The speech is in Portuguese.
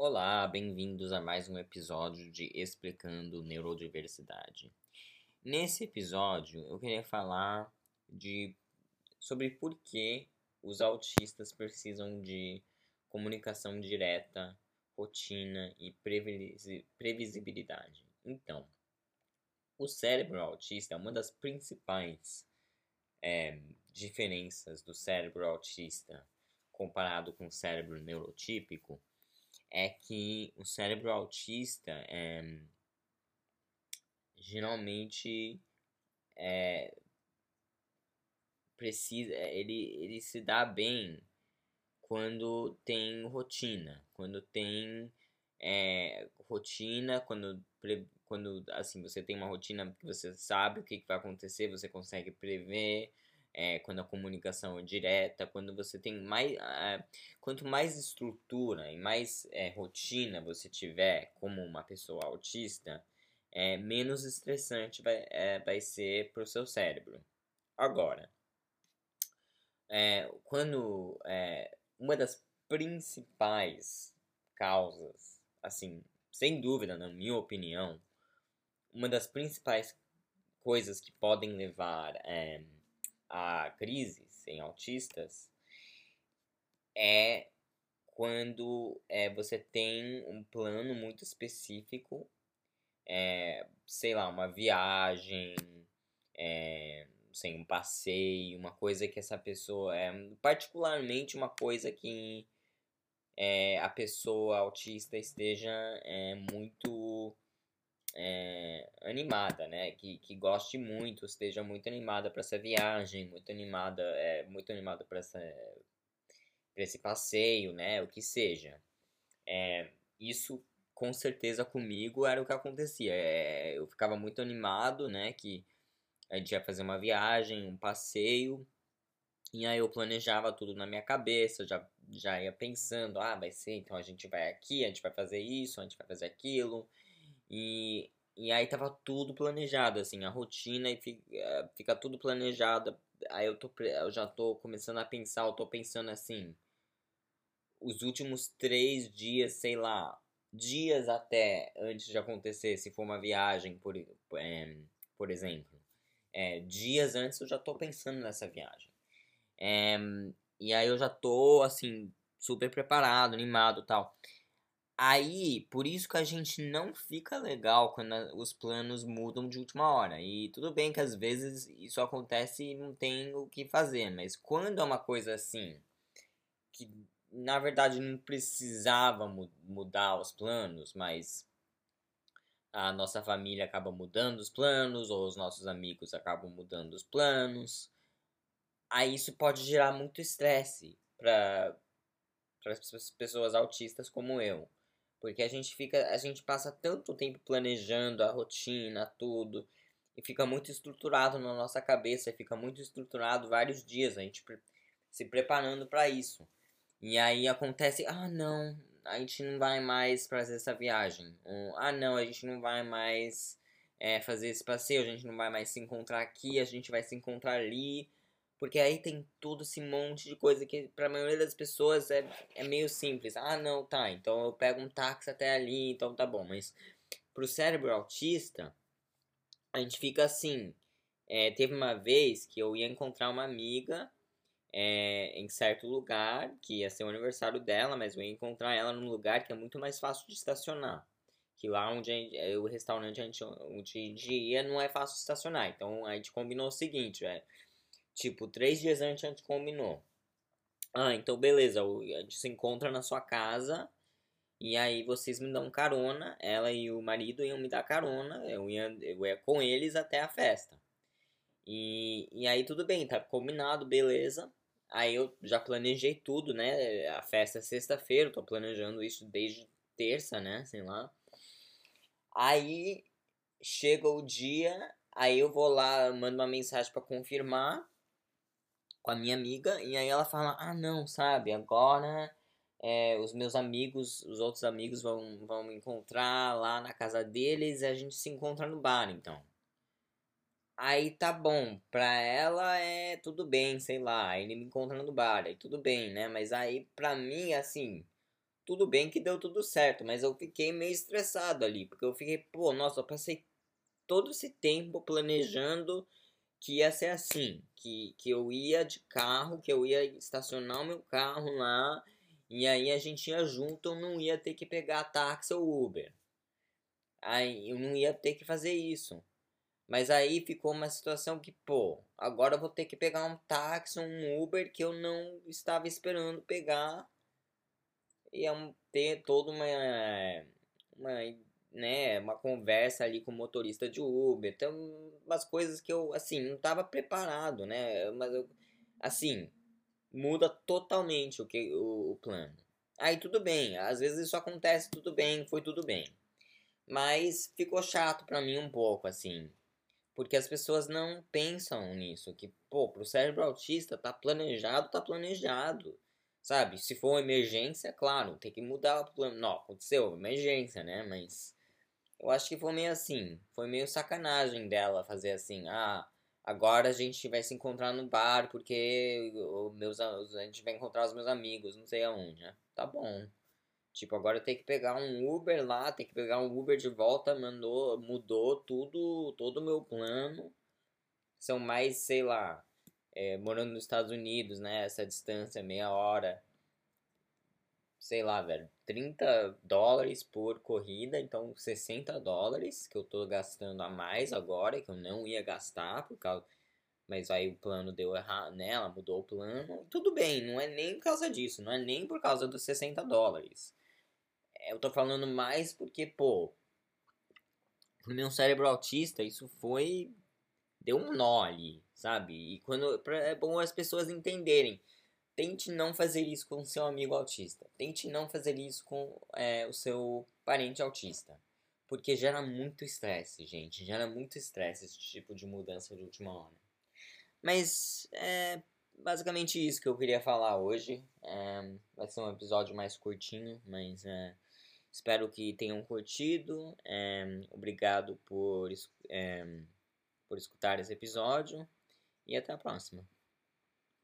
Olá, bem-vindos a mais um episódio de Explicando Neurodiversidade. Nesse episódio, eu queria falar de sobre por que os autistas precisam de comunicação direta, rotina e previsibilidade. Então, o cérebro autista é uma das principais é, diferenças do cérebro autista comparado com o cérebro neurotípico é que o cérebro autista é, geralmente é, precisa ele, ele se dá bem quando tem rotina quando tem é, rotina quando quando assim você tem uma rotina que você sabe o que, que vai acontecer você consegue prever é, quando a comunicação é direta, quando você tem mais. É, quanto mais estrutura e mais é, rotina você tiver como uma pessoa autista, é, menos estressante vai, vai ser para o seu cérebro. Agora, quando uma das principais causas, assim, sem dúvida, na minha opinião, uma das principais coisas que podem levar a crises em autistas é quando é, você tem um plano muito específico, é, sei lá, uma viagem, é, sei, um passeio, uma coisa que essa pessoa é particularmente uma coisa que é, a pessoa autista esteja é, muito é, animada, né? Que, que goste muito, esteja muito animada para essa viagem, muito animada, é, muito animada para essa para esse passeio, né? O que seja. É, isso com certeza comigo era o que acontecia. É, eu ficava muito animado, né? Que a gente ia fazer uma viagem, um passeio. E aí eu planejava tudo na minha cabeça, já, já ia pensando, ah, vai ser, então a gente vai aqui, a gente vai fazer isso, a gente vai fazer aquilo. E, e aí tava tudo planejado, assim, a rotina e fica, eh, fica tudo planejado. Aí eu, tô, eu já tô começando a pensar, eu tô pensando assim, os últimos três dias, sei lá, dias até antes de acontecer, se for uma viagem, por, é, por exemplo. É, dias antes eu já tô pensando nessa viagem. É, e aí eu já tô, assim, super preparado, animado tal. Aí, por isso que a gente não fica legal quando os planos mudam de última hora. E tudo bem que às vezes isso acontece e não tem o que fazer, mas quando é uma coisa assim, que na verdade não precisava mu mudar os planos, mas a nossa família acaba mudando os planos, ou os nossos amigos acabam mudando os planos, aí isso pode gerar muito estresse para as pessoas autistas como eu. Porque a gente fica, a gente passa tanto tempo planejando a rotina, tudo, e fica muito estruturado na nossa cabeça, fica muito estruturado vários dias, a gente se preparando para isso. E aí acontece, ah, não, a gente não vai mais fazer essa viagem. Ou, ah, não, a gente não vai mais é, fazer esse passeio, a gente não vai mais se encontrar aqui, a gente vai se encontrar ali. Porque aí tem todo esse monte de coisa que para a maioria das pessoas é, é meio simples. Ah, não, tá, então eu pego um táxi até ali, então tá bom. Mas pro cérebro autista, a gente fica assim. É, teve uma vez que eu ia encontrar uma amiga é, em certo lugar, que ia ser o aniversário dela, mas eu ia encontrar ela num lugar que é muito mais fácil de estacionar. Que lá onde gente, é, o restaurante onde a gente ia não é fácil de estacionar. Então a gente combinou o seguinte, é Tipo, três dias antes a gente combinou. Ah, então beleza, a gente se encontra na sua casa e aí vocês me dão carona, ela e o marido iam me dar carona, eu ia, eu ia com eles até a festa. E, e aí tudo bem, tá combinado, beleza. Aí eu já planejei tudo, né? A festa é sexta-feira, tô planejando isso desde terça, né? Sei lá. Aí chega o dia, aí eu vou lá, mando uma mensagem para confirmar com a minha amiga, e aí ela fala, ah não, sabe, agora é, os meus amigos, os outros amigos vão, vão me encontrar lá na casa deles e a gente se encontra no bar, então. Aí tá bom, pra ela é tudo bem, sei lá, ele me encontra no bar, aí tudo bem, né? Mas aí pra mim, assim, tudo bem que deu tudo certo, mas eu fiquei meio estressado ali, porque eu fiquei, pô, nossa, eu passei todo esse tempo planejando que ia ser assim, que, que eu ia de carro, que eu ia estacionar o meu carro lá, e aí a gente ia junto, eu não ia ter que pegar táxi ou Uber. Aí eu não ia ter que fazer isso. Mas aí ficou uma situação que, pô, agora eu vou ter que pegar um táxi, um Uber que eu não estava esperando pegar. E ter toda uma, uma, né, uma conversa ali com o motorista de Uber. Então, umas coisas que eu, assim, não estava preparado, né? Mas eu, assim, muda totalmente o, que, o, o plano. Aí tudo bem, às vezes isso acontece, tudo bem, foi tudo bem. Mas ficou chato para mim um pouco, assim. Porque as pessoas não pensam nisso. Que, pô, pro cérebro autista tá planejado, tá planejado. Sabe? Se for uma emergência, claro, tem que mudar o plano. Não, aconteceu, emergência, né? Mas eu acho que foi meio assim. Foi meio sacanagem dela fazer assim. Ah, agora a gente vai se encontrar no bar porque meus, a gente vai encontrar os meus amigos, não sei aonde, né? Tá bom. Tipo, agora tem que pegar um Uber lá, tem que pegar um Uber de volta, mandou, mudou tudo, todo o meu plano. São mais, sei lá, é, morando nos Estados Unidos, né? Essa distância, meia hora. Sei lá, velho, 30 dólares por corrida, então 60 dólares que eu tô gastando a mais agora, que eu não ia gastar por causa. Mas aí o plano deu errado, né? Ela mudou o plano. Tudo bem, não é nem por causa disso, não é nem por causa dos 60 dólares eu tô falando mais porque, pô, pro meu cérebro autista, isso foi. Deu um nó ali, sabe? E quando. É bom as pessoas entenderem. Tente não fazer isso com seu amigo autista. Tente não fazer isso com é, o seu parente autista. Porque gera muito estresse, gente. Gera muito estresse esse tipo de mudança de última hora. Mas é basicamente isso que eu queria falar hoje. É, vai ser um episódio mais curtinho, mas é, Espero que tenham curtido. É, obrigado por, é, por escutar esse episódio. E até a próxima.